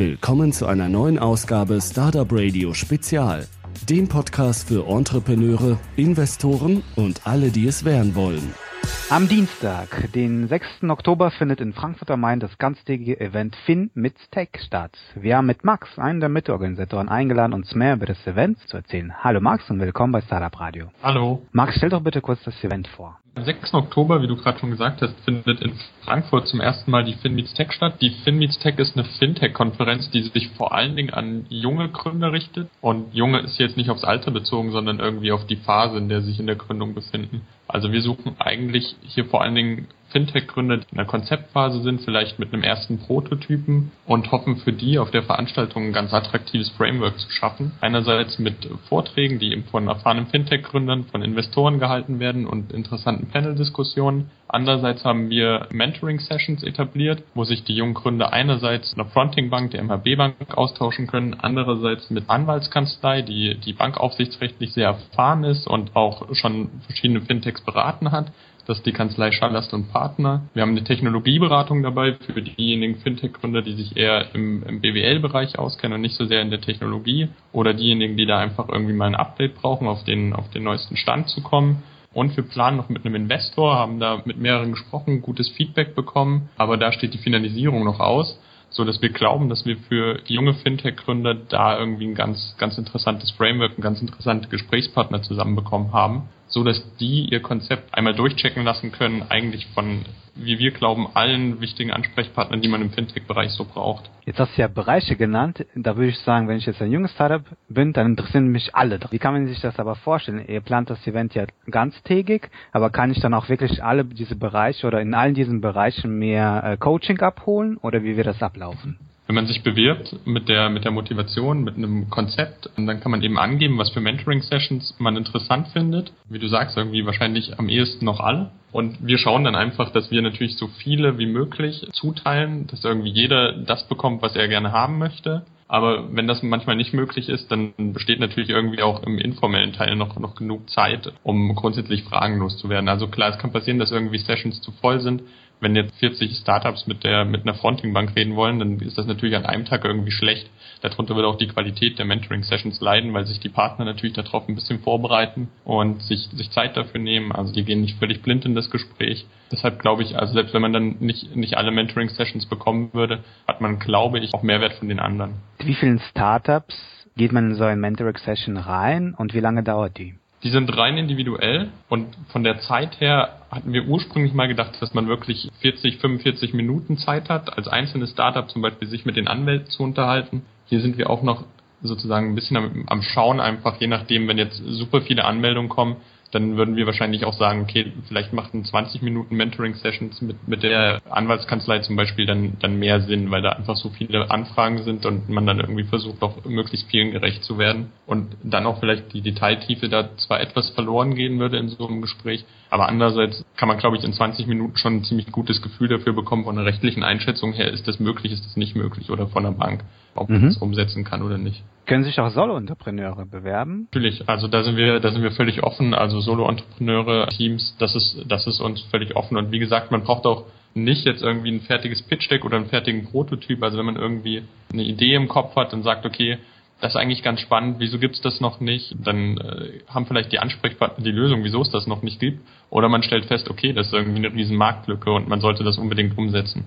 Willkommen zu einer neuen Ausgabe Startup Radio Spezial, dem Podcast für Entrepreneure, Investoren und alle, die es werden wollen. Am Dienstag, den 6. Oktober, findet in Frankfurt am Main das ganztägige Event Fin mit Tech statt. Wir haben mit Max, einen der Mitorganisatoren, eingeladen, uns mehr über das Event zu erzählen. Hallo Max und willkommen bei Startup Radio. Hallo. Max, stell doch bitte kurz das Event vor. Am 6. Oktober, wie du gerade schon gesagt hast, findet in Frankfurt zum ersten Mal die FinMeets Tech statt. Die FinMeets Tech ist eine Fintech-Konferenz, die sich vor allen Dingen an junge Gründer richtet. Und junge ist jetzt nicht aufs Alter bezogen, sondern irgendwie auf die Phase, in der sie sich in der Gründung befinden. Also wir suchen eigentlich hier vor allen Dingen Fintech-Gründer, die in der Konzeptphase sind, vielleicht mit einem ersten Prototypen und hoffen für die auf der Veranstaltung ein ganz attraktives Framework zu schaffen. Einerseits mit Vorträgen, die eben von erfahrenen Fintech-Gründern, von Investoren gehalten werden und interessanten Panel-Diskussionen. Andererseits haben wir Mentoring-Sessions etabliert, wo sich die jungen Gründer einerseits einer Fronting-Bank, der MHB-Bank, austauschen können, andererseits mit Anwaltskanzlei, die die bankaufsichtsrechtlich sehr erfahren ist und auch schon verschiedene Fintechs beraten hat das ist die Kanzlei Schallast und Partner. Wir haben eine Technologieberatung dabei für diejenigen Fintech-Gründer, die sich eher im, im BWL-Bereich auskennen und nicht so sehr in der Technologie oder diejenigen, die da einfach irgendwie mal ein Update brauchen, auf den, auf den neuesten Stand zu kommen. Und wir planen noch mit einem Investor, haben da mit mehreren gesprochen, gutes Feedback bekommen, aber da steht die Finalisierung noch aus so dass wir glauben, dass wir für junge Fintech-Gründer da irgendwie ein ganz, ganz interessantes Framework, ein ganz interessante Gesprächspartner zusammenbekommen haben, so dass die ihr Konzept einmal durchchecken lassen können, eigentlich von, wie wir glauben, allen wichtigen Ansprechpartnern, die man im Fintech-Bereich so braucht. Jetzt hast du ja Bereiche genannt. Da würde ich sagen, wenn ich jetzt ein junges Startup bin, dann interessieren mich alle. Wie kann man sich das aber vorstellen? Ihr plant das Event ja ganztägig, aber kann ich dann auch wirklich alle diese Bereiche oder in allen diesen Bereichen mehr äh, Coaching abholen oder wie wird das ablaufen? Wenn man sich bewirbt mit der, mit der Motivation, mit einem Konzept, dann kann man eben angeben, was für Mentoring-Sessions man interessant findet. Wie du sagst, irgendwie wahrscheinlich am ehesten noch alle. Und wir schauen dann einfach, dass wir natürlich so viele wie möglich zuteilen, dass irgendwie jeder das bekommt, was er gerne haben möchte. Aber wenn das manchmal nicht möglich ist, dann besteht natürlich irgendwie auch im informellen Teil noch, noch genug Zeit, um grundsätzlich fragenlos zu werden. Also klar, es kann passieren, dass irgendwie Sessions zu voll sind wenn jetzt 40 Startups mit der mit einer Fronting-Bank reden wollen, dann ist das natürlich an einem Tag irgendwie schlecht. Darunter wird auch die Qualität der Mentoring-Sessions leiden, weil sich die Partner natürlich darauf ein bisschen vorbereiten und sich, sich Zeit dafür nehmen. Also die gehen nicht völlig blind in das Gespräch. Deshalb glaube ich, also selbst wenn man dann nicht, nicht alle Mentoring-Sessions bekommen würde, hat man, glaube ich, auch Mehrwert von den anderen. Wie vielen Startups geht man in so ein Mentoring-Session rein und wie lange dauert die? Die sind rein individuell und von der Zeit her hatten wir ursprünglich mal gedacht, dass man wirklich 40, 45 Minuten Zeit hat, als einzelnes Startup zum Beispiel sich mit den Anwälten zu unterhalten. Hier sind wir auch noch sozusagen ein bisschen am, am Schauen einfach, je nachdem, wenn jetzt super viele Anmeldungen kommen, dann würden wir wahrscheinlich auch sagen, okay, vielleicht macht ein 20 Minuten Mentoring-Sessions mit, mit der Anwaltskanzlei zum Beispiel dann, dann mehr Sinn, weil da einfach so viele Anfragen sind und man dann irgendwie versucht, auch möglichst vielen gerecht zu werden. Und dann auch vielleicht die Detailtiefe da zwar etwas verloren gehen würde in so einem Gespräch, aber andererseits kann man, glaube ich, in 20 Minuten schon ein ziemlich gutes Gefühl dafür bekommen, von der rechtlichen Einschätzung her, ist das möglich, ist das nicht möglich oder von der Bank, ob man mhm. das umsetzen kann oder nicht. Können sich auch Solo-Entrepreneure bewerben? Natürlich, also da sind wir, da sind wir völlig offen. Also Solo-Entrepreneure, Teams, das ist, das ist uns völlig offen. Und wie gesagt, man braucht auch nicht jetzt irgendwie ein fertiges Pitch-Deck oder einen fertigen Prototyp. Also wenn man irgendwie eine Idee im Kopf hat und sagt, okay, das ist eigentlich ganz spannend, wieso gibt's das noch nicht? Dann äh, haben vielleicht die Ansprechpartner die Lösung, wieso es das noch nicht gibt. Oder man stellt fest, okay, das ist irgendwie eine riesen Marktlücke und man sollte das unbedingt umsetzen.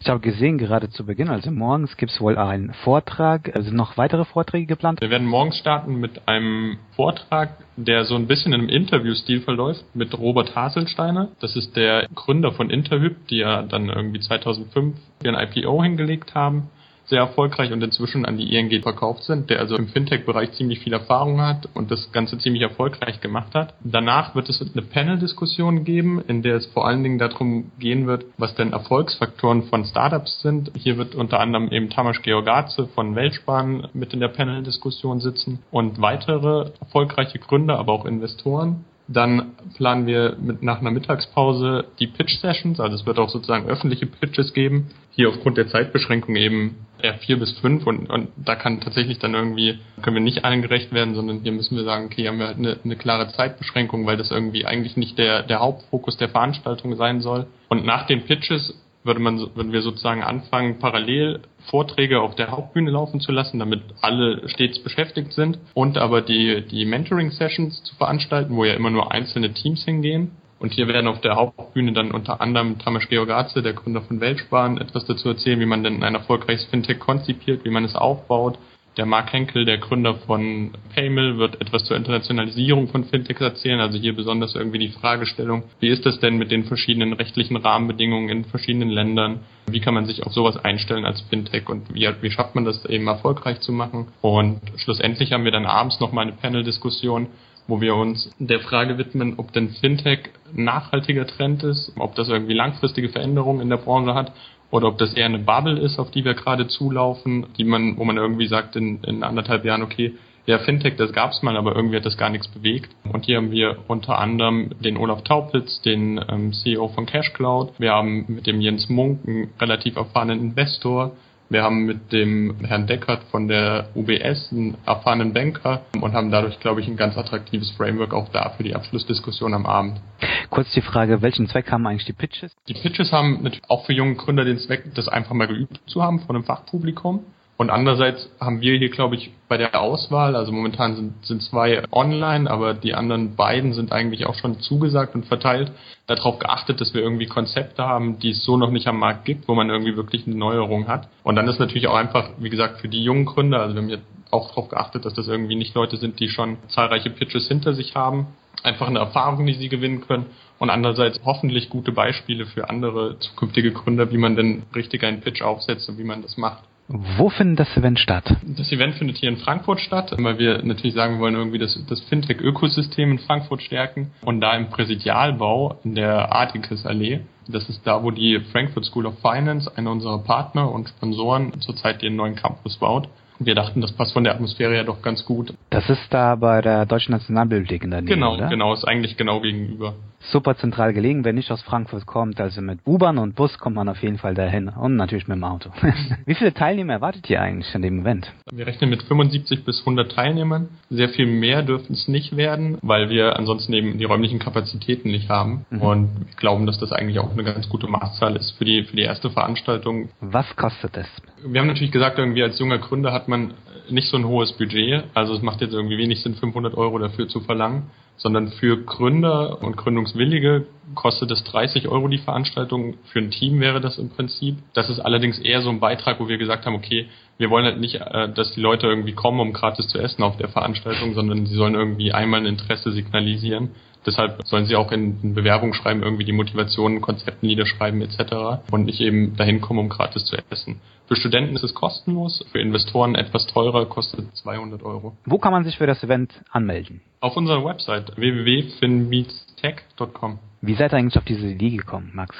Ich habe gesehen, gerade zu Beginn, also morgens gibt es wohl einen Vortrag. Also noch weitere Vorträge geplant? Wir werden morgens starten mit einem Vortrag, der so ein bisschen in einem Interviewstil verläuft, mit Robert Haselsteiner. Das ist der Gründer von Interhyp, die ja dann irgendwie 2005 ihren IPO hingelegt haben sehr erfolgreich und inzwischen an die ING verkauft sind, der also im Fintech-Bereich ziemlich viel Erfahrung hat und das Ganze ziemlich erfolgreich gemacht hat. Danach wird es eine Panel-Diskussion geben, in der es vor allen Dingen darum gehen wird, was denn Erfolgsfaktoren von Startups sind. Hier wird unter anderem eben Tamas Georgaze von Weltsparen mit in der Panel-Diskussion sitzen und weitere erfolgreiche Gründer, aber auch Investoren. Dann planen wir mit, nach einer Mittagspause die Pitch-Sessions, also es wird auch sozusagen öffentliche Pitches geben. Hier aufgrund der Zeitbeschränkung eben eher vier bis fünf und, und da kann tatsächlich dann irgendwie, können wir nicht allen gerecht werden, sondern hier müssen wir sagen, okay, haben wir halt eine, eine klare Zeitbeschränkung, weil das irgendwie eigentlich nicht der, der Hauptfokus der Veranstaltung sein soll. Und nach den Pitches würde man, würden wir sozusagen anfangen, parallel Vorträge auf der Hauptbühne laufen zu lassen, damit alle stets beschäftigt sind und aber die, die Mentoring-Sessions zu veranstalten, wo ja immer nur einzelne Teams hingehen. Und hier werden auf der Hauptbühne dann unter anderem Tamas Georgatze, der Gründer von Weltsparen, etwas dazu erzählen, wie man denn ein erfolgreiches Fintech konzipiert, wie man es aufbaut, der Mark Henkel, der Gründer von Paymill, wird etwas zur Internationalisierung von Fintechs erzählen. Also hier besonders irgendwie die Fragestellung, wie ist das denn mit den verschiedenen rechtlichen Rahmenbedingungen in verschiedenen Ländern? Wie kann man sich auf sowas einstellen als Fintech und wie, wie schafft man das eben erfolgreich zu machen? Und schlussendlich haben wir dann abends nochmal eine Panel-Diskussion, wo wir uns der Frage widmen, ob denn Fintech nachhaltiger Trend ist, ob das irgendwie langfristige Veränderungen in der Branche hat oder ob das eher eine Bubble ist, auf die wir gerade zulaufen, die man, wo man irgendwie sagt in, in anderthalb Jahren, okay, ja, Fintech, das gab's mal, aber irgendwie hat das gar nichts bewegt. Und hier haben wir unter anderem den Olaf Taupitz, den ähm, CEO von CashCloud. Wir haben mit dem Jens Munk einen relativ erfahrenen Investor. Wir haben mit dem Herrn Deckert von der UBS einen erfahrenen Banker und haben dadurch, glaube ich, ein ganz attraktives Framework auch da für die Abschlussdiskussion am Abend. Kurz die Frage, welchen Zweck haben eigentlich die Pitches? Die Pitches haben natürlich auch für junge Gründer den Zweck, das einfach mal geübt zu haben von einem Fachpublikum. Und andererseits haben wir hier, glaube ich, bei der Auswahl, also momentan sind, sind zwei online, aber die anderen beiden sind eigentlich auch schon zugesagt und verteilt, darauf geachtet, dass wir irgendwie Konzepte haben, die es so noch nicht am Markt gibt, wo man irgendwie wirklich eine Neuerung hat. Und dann ist natürlich auch einfach, wie gesagt, für die jungen Gründer, also wir haben jetzt auch darauf geachtet, dass das irgendwie nicht Leute sind, die schon zahlreiche Pitches hinter sich haben, einfach eine Erfahrung, die sie gewinnen können und andererseits hoffentlich gute Beispiele für andere zukünftige Gründer, wie man denn richtig einen Pitch aufsetzt und wie man das macht. Wo findet das Event statt? Das Event findet hier in Frankfurt statt, weil wir natürlich sagen, wir wollen irgendwie das, das Fintech-Ökosystem in Frankfurt stärken und da im Präsidialbau in der Artikes Allee. Das ist da, wo die Frankfurt School of Finance, einer unserer Partner und Sponsoren, zurzeit ihren neuen Campus baut wir dachten, das passt von der Atmosphäre ja doch ganz gut. Das ist da bei der Deutschen Nationalbibliothek in der Nähe, Genau, oder? genau, ist eigentlich genau gegenüber. Super zentral gelegen, wenn nicht aus Frankfurt kommt, also mit U-Bahn und Bus kommt man auf jeden Fall dahin und natürlich mit dem Auto. Wie viele Teilnehmer erwartet ihr eigentlich an dem Event? Wir rechnen mit 75 bis 100 Teilnehmern. Sehr viel mehr dürfen es nicht werden, weil wir ansonsten eben die räumlichen Kapazitäten nicht haben mhm. und wir glauben, dass das eigentlich auch eine ganz gute Maßzahl ist für die für die erste Veranstaltung. Was kostet es? Wir haben natürlich gesagt, irgendwie als junger Gründer hat man nicht so ein hohes Budget. Also es macht jetzt irgendwie wenig Sinn, 500 Euro dafür zu verlangen, sondern für Gründer und Gründungswillige kostet es 30 Euro die Veranstaltung. Für ein Team wäre das im Prinzip. Das ist allerdings eher so ein Beitrag, wo wir gesagt haben, okay, wir wollen halt nicht, äh, dass die Leute irgendwie kommen, um gratis zu essen auf der Veranstaltung, sondern sie sollen irgendwie einmal ein Interesse signalisieren. Deshalb sollen sie auch in Bewerbung schreiben, irgendwie die Motivationen, Konzepten niederschreiben etc. und nicht eben dahin kommen, um gratis zu essen. Für Studenten ist es kostenlos, für Investoren etwas teurer, kostet 200 Euro. Wo kann man sich für das Event anmelden? Auf unserer Website www.finmeetstech.com. Wie seid ihr eigentlich auf diese Idee gekommen, Max?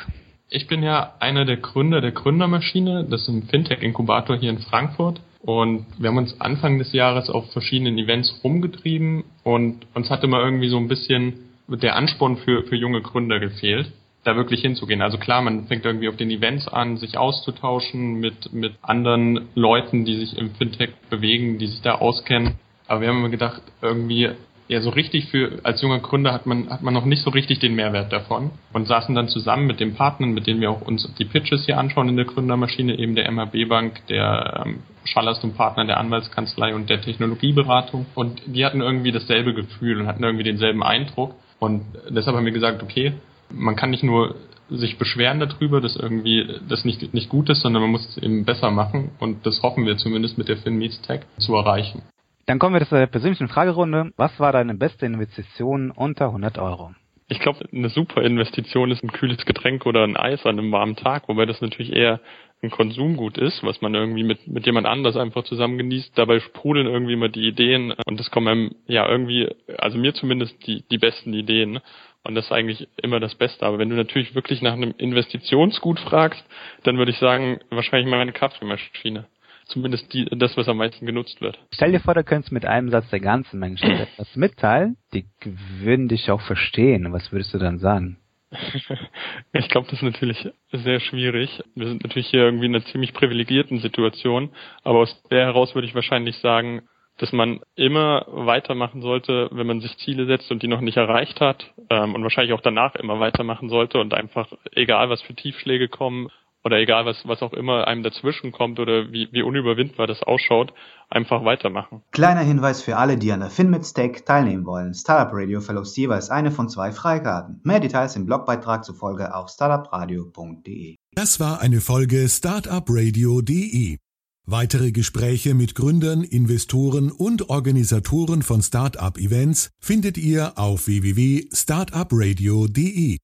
Ich bin ja einer der Gründer der Gründermaschine, das ist ein Fintech-Inkubator hier in Frankfurt. Und wir haben uns Anfang des Jahres auf verschiedenen Events rumgetrieben und uns hatte mal irgendwie so ein bisschen der Ansporn für, für junge Gründer gefehlt da wirklich hinzugehen. Also klar, man fängt irgendwie auf den Events an, sich auszutauschen mit, mit anderen Leuten, die sich im Fintech bewegen, die sich da auskennen. Aber wir haben immer gedacht, irgendwie, ja, so richtig für, als junger Gründer hat man, hat man noch nicht so richtig den Mehrwert davon und saßen dann zusammen mit den Partnern, mit denen wir auch uns die Pitches hier anschauen in der Gründermaschine, eben der MAB Bank, der ähm, Schallast und Partner der Anwaltskanzlei und der Technologieberatung. Und die hatten irgendwie dasselbe Gefühl und hatten irgendwie denselben Eindruck. Und deshalb haben wir gesagt, okay, man kann nicht nur sich beschweren darüber, dass irgendwie das nicht, nicht gut ist, sondern man muss es eben besser machen und das hoffen wir zumindest mit der FinMeets Tech zu erreichen. Dann kommen wir zu der persönlichen Fragerunde. Was war deine beste Investition unter 100 Euro? Ich glaube, eine super Investition ist ein kühles Getränk oder ein Eis an einem warmen Tag, wobei das natürlich eher ein Konsumgut ist, was man irgendwie mit, mit jemand anders einfach zusammen genießt. Dabei sprudeln irgendwie immer die Ideen und das kommen einem ja irgendwie, also mir zumindest die, die besten Ideen. Und das ist eigentlich immer das Beste. Aber wenn du natürlich wirklich nach einem Investitionsgut fragst, dann würde ich sagen, wahrscheinlich mal meine Kaffeemaschine. Zumindest die, das, was am meisten genutzt wird. Stell dir vor, du könntest mit einem Satz der ganzen Menschen etwas mitteilen, die würden dich auch verstehen. Was würdest du dann sagen? ich glaube, das ist natürlich sehr schwierig. Wir sind natürlich hier irgendwie in einer ziemlich privilegierten Situation, aber aus der heraus würde ich wahrscheinlich sagen, dass man immer weitermachen sollte, wenn man sich Ziele setzt und die noch nicht erreicht hat ähm, und wahrscheinlich auch danach immer weitermachen sollte und einfach, egal was für Tiefschläge kommen, oder egal was, was auch immer einem dazwischen kommt oder wie, wie unüberwindbar das ausschaut, einfach weitermachen. Kleiner Hinweis für alle, die an der FinMits Tech teilnehmen wollen. Startup Radio verlost jeweils eine von zwei Freikarten. Mehr Details im Blogbeitrag zur Folge auf startupradio.de. Das war eine Folge startupradio.de. Weitere Gespräche mit Gründern, Investoren und Organisatoren von Startup-Events findet ihr auf www.startupradio.de.